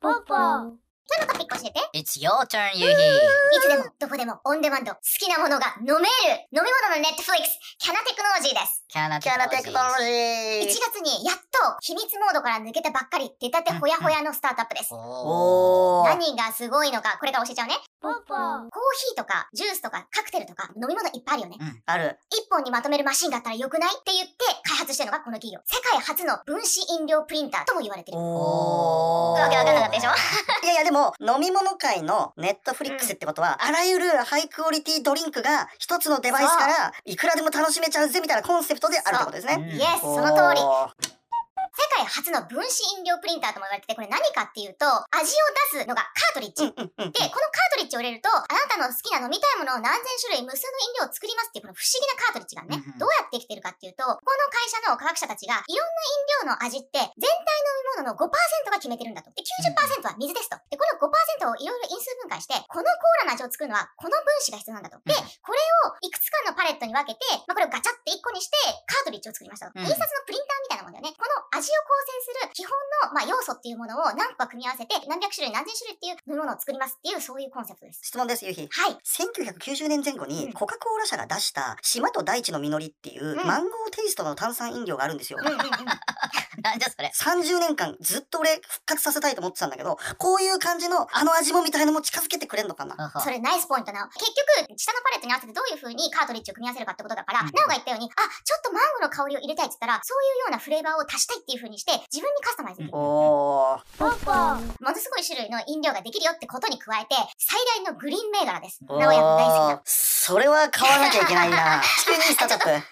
ポポ。今日のトピック教えて。It's your turn, ゆうひ。いつでも、どこでも、オンデマンド、好きなものが飲める。飲み物のネットフリックス、キャナテクノロジーです。キャナキャラテクノロジ1ー。月にやっと秘密モードから抜けたばっかり出たてほやほやのスタートアップです。お。何がすごいのか、これから教えちゃうね。コーヒーとか、ジュースとか、カクテルとか、飲み物いっぱいあるよね。ある。一本にまとめるマシンがあったらよくないって言って開発してるのがこの企業。世界初の分子飲料プリンターとも言われてる。おわけわかんなかったでしょ？いやいやでも、飲み物界のネットフリックスってことは、あらゆるハイクオリティドリンクが一つのデバイスからいくらでも楽しめちゃうぜみたいなコンセプトであるってことですね。うんイエス、その通り。世界初の分子飲料プリンターとも言われてて、これ何かっていうと、味を出すのがカートリッジ。で、このカートリッジを入れると、あなたの好きな飲みたいものを何千種類無数の飲料を作りますっていうこの不思議なカートリッジがね、どうやってできてるかっていうと、この会社の科学者たちがいろんな飲料の味って全体飲み物の5%が決めてるんだと。で、90%は水ですと。で、この5%をいろいろ因数分解して、このコーラの味を作るのはこの分子が必要なんだと。で、うんこれをいくつかのパレットに分けて、まあ、これをガチャって1個にして、カートリッジを作りましたと。うん印刷のプリンターみたいなもんだよね。この味を構成する基本の、まあ、要素っていうものを何個か組み合わせて、何百種類何千種類っていう飲み物を作りますっていう、そういうコンセプトです。質問です、ゆうひ。はい。1990年前後うんにコカ・コーラ社が出した島と大地の実りっていううんマンゴーテイストの炭酸飲料があるんですよ。うんうんうん。なんじゃそれ。30年間ずっと俺復活させたいと思ってたんだけど、こういう感じのあの味もみたいのも近づけてくれんのかなそれナイスポイントな。結局、下のパレットに合わせてどういう風にカートリッジを組み合わせるかってことだから、うんなおが言ったように、あ、ちょっとマンゴーの香りを入れたいって言ったら、そういうようなフレーバーを足したいっていう風にして、自分にカスタマイズできる。おー。ものすごい種類の飲料ができるよってことに加えて、最大のグリーン銘柄です。おー名古屋の大好きな。それは買わなきゃいけないな。地球にスタートアップ。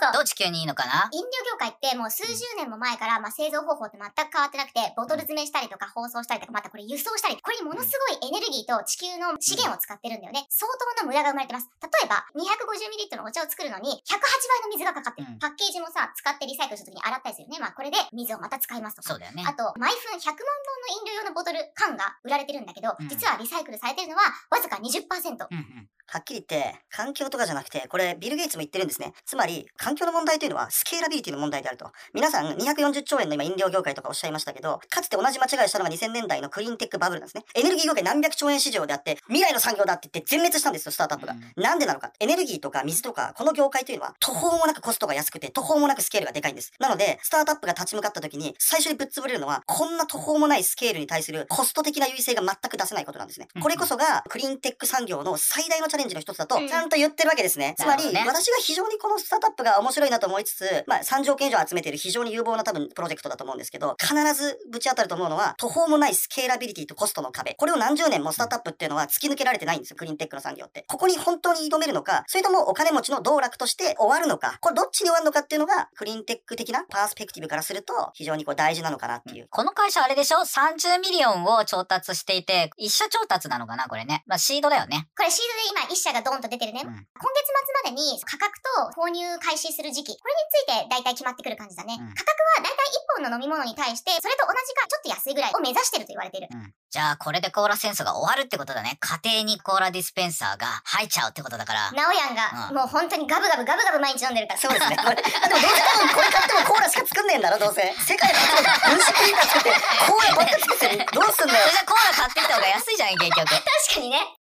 そう。どう地球にいいのかな？飲料業界ってもう数十年も前から、まあ、製造方法って全く変わってなくて、ボトル詰めしたりとか包装したりとか、またこれ輸送したり、これにものすごいエネルギーと地球の資源を使ってるんだよね。相当の無駄が生まれてます。例えば、250ml のお茶を作るのに、108倍の水がかかってる。うんパッケージもさ、使ってリサイクルするときに洗ったりするよね。まあ、これで水をまた使いますとか。そうだよねあ。と、毎分100万本の飲料用のボトル缶が売られてるんだけど、うん実はリサイクルされてるのはわずか20%。うんうん。はっきり言って、環境とかじゃなくて、これ、ビル・ゲイツも言ってるんですね。つまり、環境の問題というのは、スケーラビリティの問題であると。皆さん、240兆円の今、飲料業界とかおっしゃいましたけど、かつて同じ間違いをしたのが2000年代のクリーンテックバブルなんですね。エネルギー業界何百兆円市場であって、未来の産業だって言って全滅したんですよ、スタートアップが。うんなんでなのか。エネルギーとか水とか、この業界というのは、途方もなくコストが安くて、途方もなくスケールがでかいんです。なので、スタートアップが立ち向かった時に、最初にぶっ潰れるのは、こんな途方もないスケールに対するコスト的な優位性が全く出せないことなんですね。これこそが、クリーンテック産業の最大のチャレンジの一つだと、うんちゃんと言ってるわけですね。つまり、私が非常にこのスタートアップが面白いなと思いつつ、まあ、3億円以上集めている非常に有望な多分プロジェクトだと思うんですけど、必ずぶち当たると思うのは、途方もないスケーラビリティとコストの壁。これを何十年もスタートアップっていうのは突き抜けられてないんですよ、クリーンテックの産業って。ここに本当に挑めるのか、それともお金持ちの道楽として終わるのか、これどっちに終わるのかっていうのが、クリーンテック的な perspective からすると、非常にこう大事なのかなっていう。この会社あれでしょ ?30 million を調達していて、一社調達なのかなこれね。まあシードだよね。これシードで今1社がドンと出てるね。うん今月末までに価格と購入開始する時期、これについて大体決まってくる感じだね。うん価格は大体1本の飲み物に対して、それと同じかちょっと安いぐらいを目指してると言われている。うん。じゃあこれでコーラ戦争が終わるってことだね。家庭にコーラディスペンサーが入っちゃうってことだから。ナオヤンが、うんもう本当にガブガブガブガブ毎日飲んでるから。そうですね。これ、あでもどうせ多分これ買ってもコーラしか作んねえんだろ、どうせ。世界初の分子クリーナー作って、コーラばっか作ってる。どうすんだよそれ。じゃあコーラ買ってきた方が安いじゃん、結局。確かにね。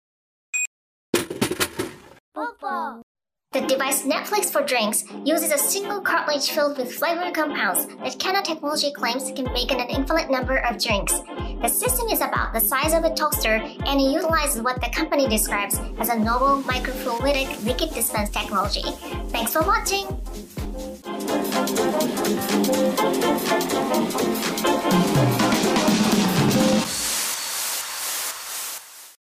The device Netflix for Drinks uses a single cartridge filled with flavored compounds that Cana Technology claims can make an infinite number of drinks. The system is about the size of a toaster and it utilizes what the company describes as a novel microfluidic liquid dispense technology. Thanks for watching!